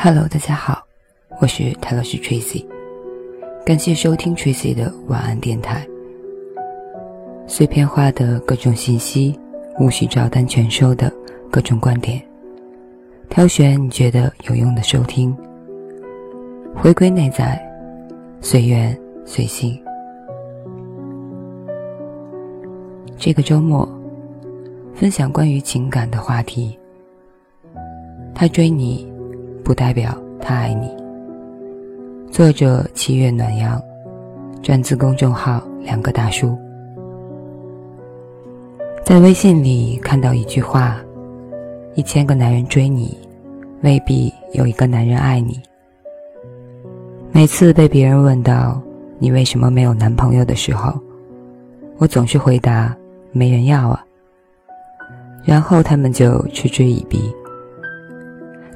Hello，大家好，我是泰老师 Tracy，感谢收听 Tracy 的晚安电台。碎片化的各种信息，无需照单全收的各种观点，挑选你觉得有用的收听，回归内在，随缘随性。这个周末，分享关于情感的话题。他追你，不代表他爱你。作者：七月暖阳，转自公众号“两个大叔”。在微信里看到一句话：“一千个男人追你，未必有一个男人爱你。”每次被别人问到你为什么没有男朋友的时候，我总是回答。没人要啊，然后他们就嗤之以鼻。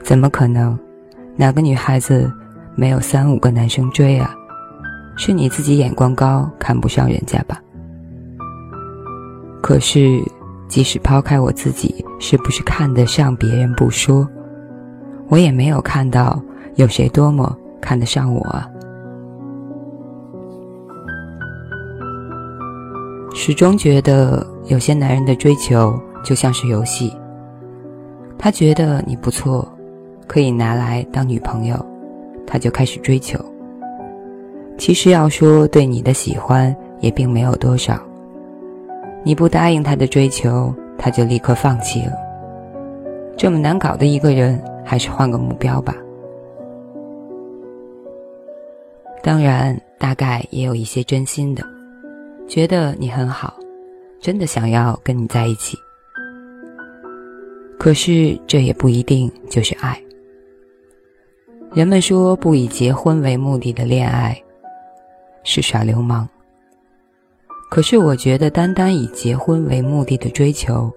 怎么可能？哪个女孩子没有三五个男生追啊？是你自己眼光高，看不上人家吧？可是，即使抛开我自己是不是看得上别人不说，我也没有看到有谁多么看得上我啊。始终觉得有些男人的追求就像是游戏，他觉得你不错，可以拿来当女朋友，他就开始追求。其实要说对你的喜欢也并没有多少，你不答应他的追求，他就立刻放弃了。这么难搞的一个人，还是换个目标吧。当然，大概也有一些真心的。觉得你很好，真的想要跟你在一起。可是这也不一定就是爱。人们说不以结婚为目的的恋爱是耍流氓。可是我觉得单单以结婚为目的的追求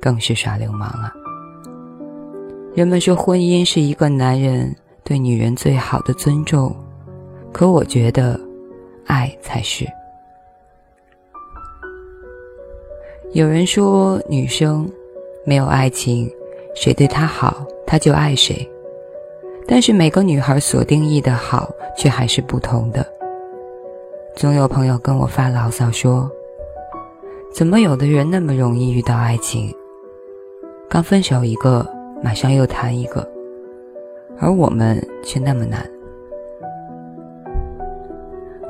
更是耍流氓啊。人们说婚姻是一个男人对女人最好的尊重，可我觉得爱才是。有人说，女生没有爱情，谁对她好，她就爱谁。但是每个女孩所定义的好，却还是不同的。总有朋友跟我发牢骚说：“怎么有的人那么容易遇到爱情？刚分手一个，马上又谈一个，而我们却那么难。”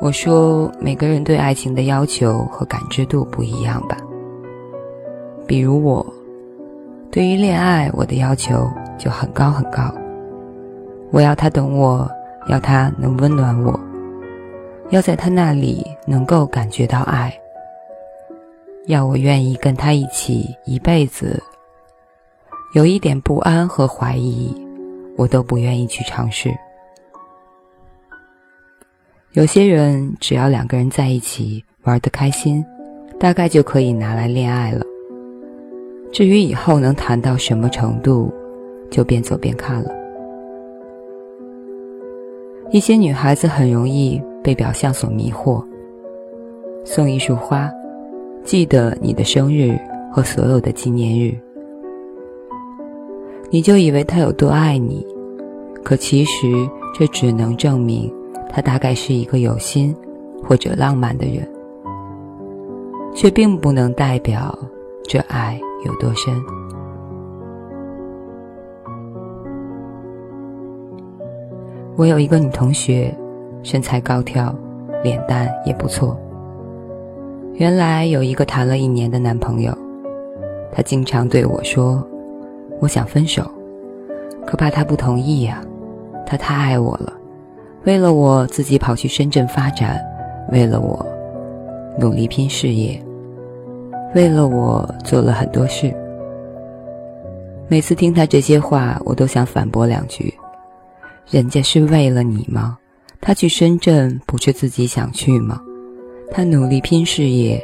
我说：“每个人对爱情的要求和感知度不一样吧。”比如我，对于恋爱，我的要求就很高很高。我要他懂我，要他能温暖我，要在他那里能够感觉到爱，要我愿意跟他一起一辈子。有一点不安和怀疑，我都不愿意去尝试。有些人只要两个人在一起玩得开心，大概就可以拿来恋爱了。至于以后能谈到什么程度，就边走边看了。一些女孩子很容易被表象所迷惑，送一束花，记得你的生日和所有的纪念日，你就以为他有多爱你，可其实这只能证明他大概是一个有心或者浪漫的人，却并不能代表这爱。有多深？我有一个女同学，身材高挑，脸蛋也不错。原来有一个谈了一年的男朋友，他经常对我说：“我想分手，可怕他不同意呀。他太爱我了，为了我自己跑去深圳发展，为了我努力拼事业。”为了我做了很多事，每次听他这些话，我都想反驳两句：人家是为了你吗？他去深圳不是自己想去吗？他努力拼事业，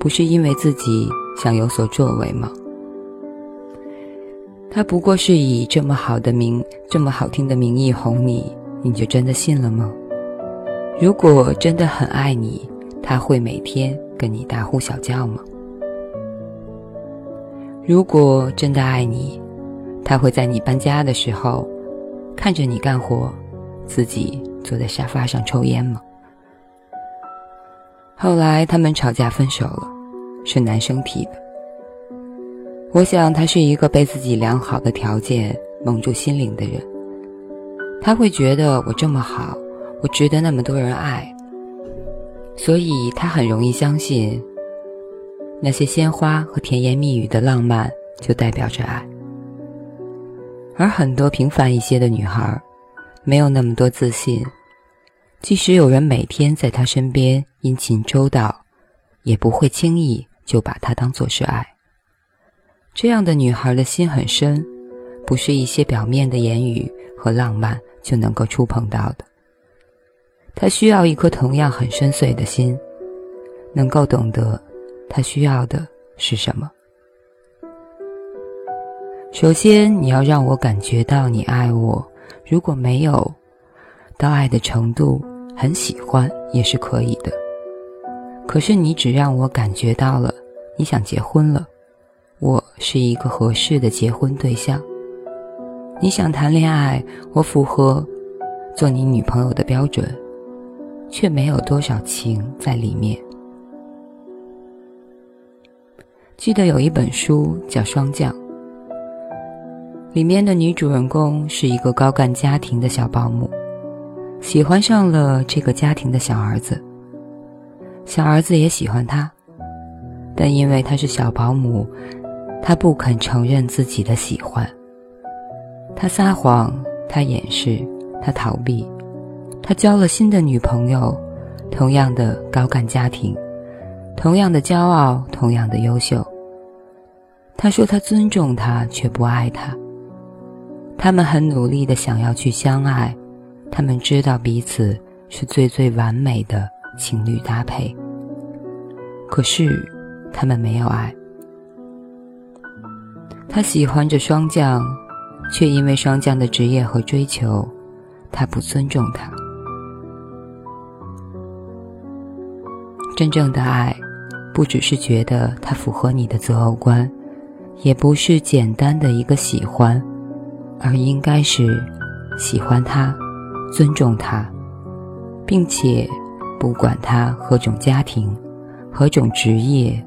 不是因为自己想有所作为吗？他不过是以这么好的名、这么好听的名义哄你，你就真的信了吗？如果真的很爱你，他会每天跟你大呼小叫吗？如果真的爱你，他会在你搬家的时候看着你干活，自己坐在沙发上抽烟吗？后来他们吵架分手了，是男生提的。我想他是一个被自己良好的条件蒙住心灵的人，他会觉得我这么好，我值得那么多人爱，所以他很容易相信那些鲜花和甜言蜜语的浪漫就代表着爱。而很多平凡一些的女孩，没有那么多自信。即使有人每天在她身边殷勤周到，也不会轻易就把她当做是爱。这样的女孩的心很深，不是一些表面的言语和浪漫就能够触碰到的。她需要一颗同样很深邃的心，能够懂得她需要的是什么。首先，你要让我感觉到你爱我。如果没有到爱的程度，很喜欢也是可以的，可是你只让我感觉到了你想结婚了，我是一个合适的结婚对象。你想谈恋爱，我符合做你女朋友的标准，却没有多少情在里面。记得有一本书叫《霜降》，里面的女主人公是一个高干家庭的小保姆。喜欢上了这个家庭的小儿子，小儿子也喜欢他，但因为他是小保姆，他不肯承认自己的喜欢。他撒谎，他掩饰，他逃避，他交了新的女朋友，同样的高干家庭，同样的骄傲，同样的优秀。他说他尊重他，却不爱他。他们很努力的想要去相爱。他们知道彼此是最最完美的情侣搭配，可是他们没有爱。他喜欢着霜降，却因为霜降的职业和追求，他不尊重他。真正的爱，不只是觉得他符合你的择偶观，也不是简单的一个喜欢，而应该是喜欢他。尊重他，并且不管他何种家庭、何种职业，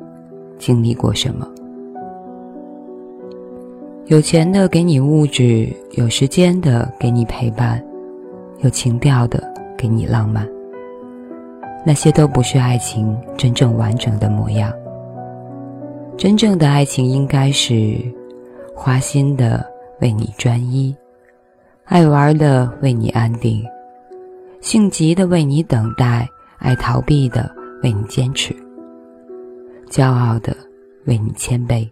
经历过什么。有钱的给你物质，有时间的给你陪伴，有情调的给你浪漫。那些都不是爱情真正完整的模样。真正的爱情应该是花心的为你专一。爱玩的为你安定，性急的为你等待，爱逃避的为你坚持，骄傲的为你谦卑。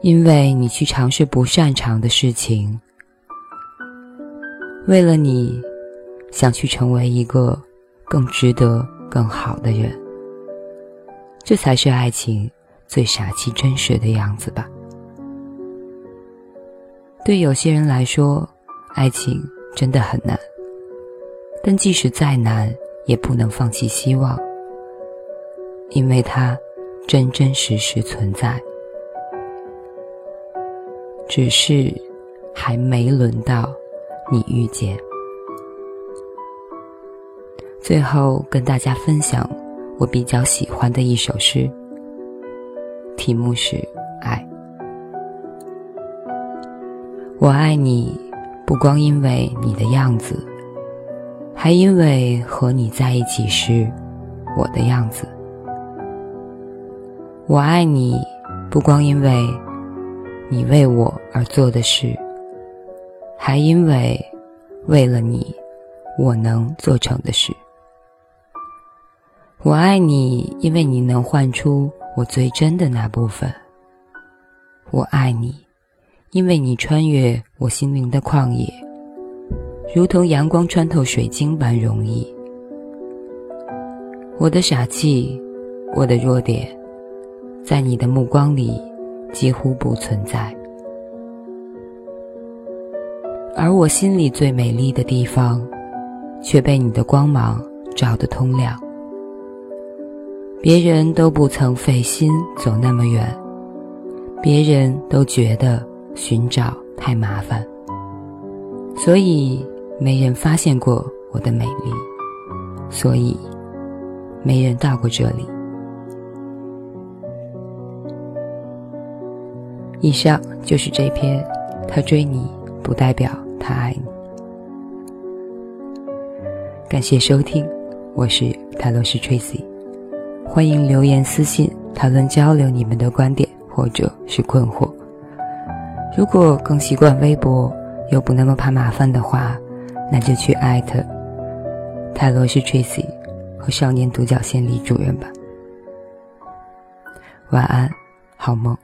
因为你去尝试不擅长的事情，为了你想去成为一个更值得、更好的人，这才是爱情最傻气、真实的样子吧。对有些人来说，爱情真的很难。但即使再难，也不能放弃希望，因为它真真实实存在。只是还没轮到你遇见。最后跟大家分享我比较喜欢的一首诗，题目是《爱》。我爱你，不光因为你的样子，还因为和你在一起时我的样子。我爱你，不光因为你为我而做的事，还因为为了你我能做成的事。我爱你，因为你能唤出我最真的那部分。我爱你。因为你穿越我心灵的旷野，如同阳光穿透水晶般容易。我的傻气，我的弱点，在你的目光里几乎不存在，而我心里最美丽的地方，却被你的光芒照得通亮。别人都不曾费心走那么远，别人都觉得。寻找太麻烦，所以没人发现过我的美丽，所以没人到过这里。以上就是这篇，他追你不代表他爱你。感谢收听，我是泰罗斯 Tracy，欢迎留言私信讨论交流你们的观点或者是困惑。如果更习惯微博又不那么怕麻烦的话，那就去艾特泰罗是 Tracy 和少年独角仙李主任吧。晚安，好梦。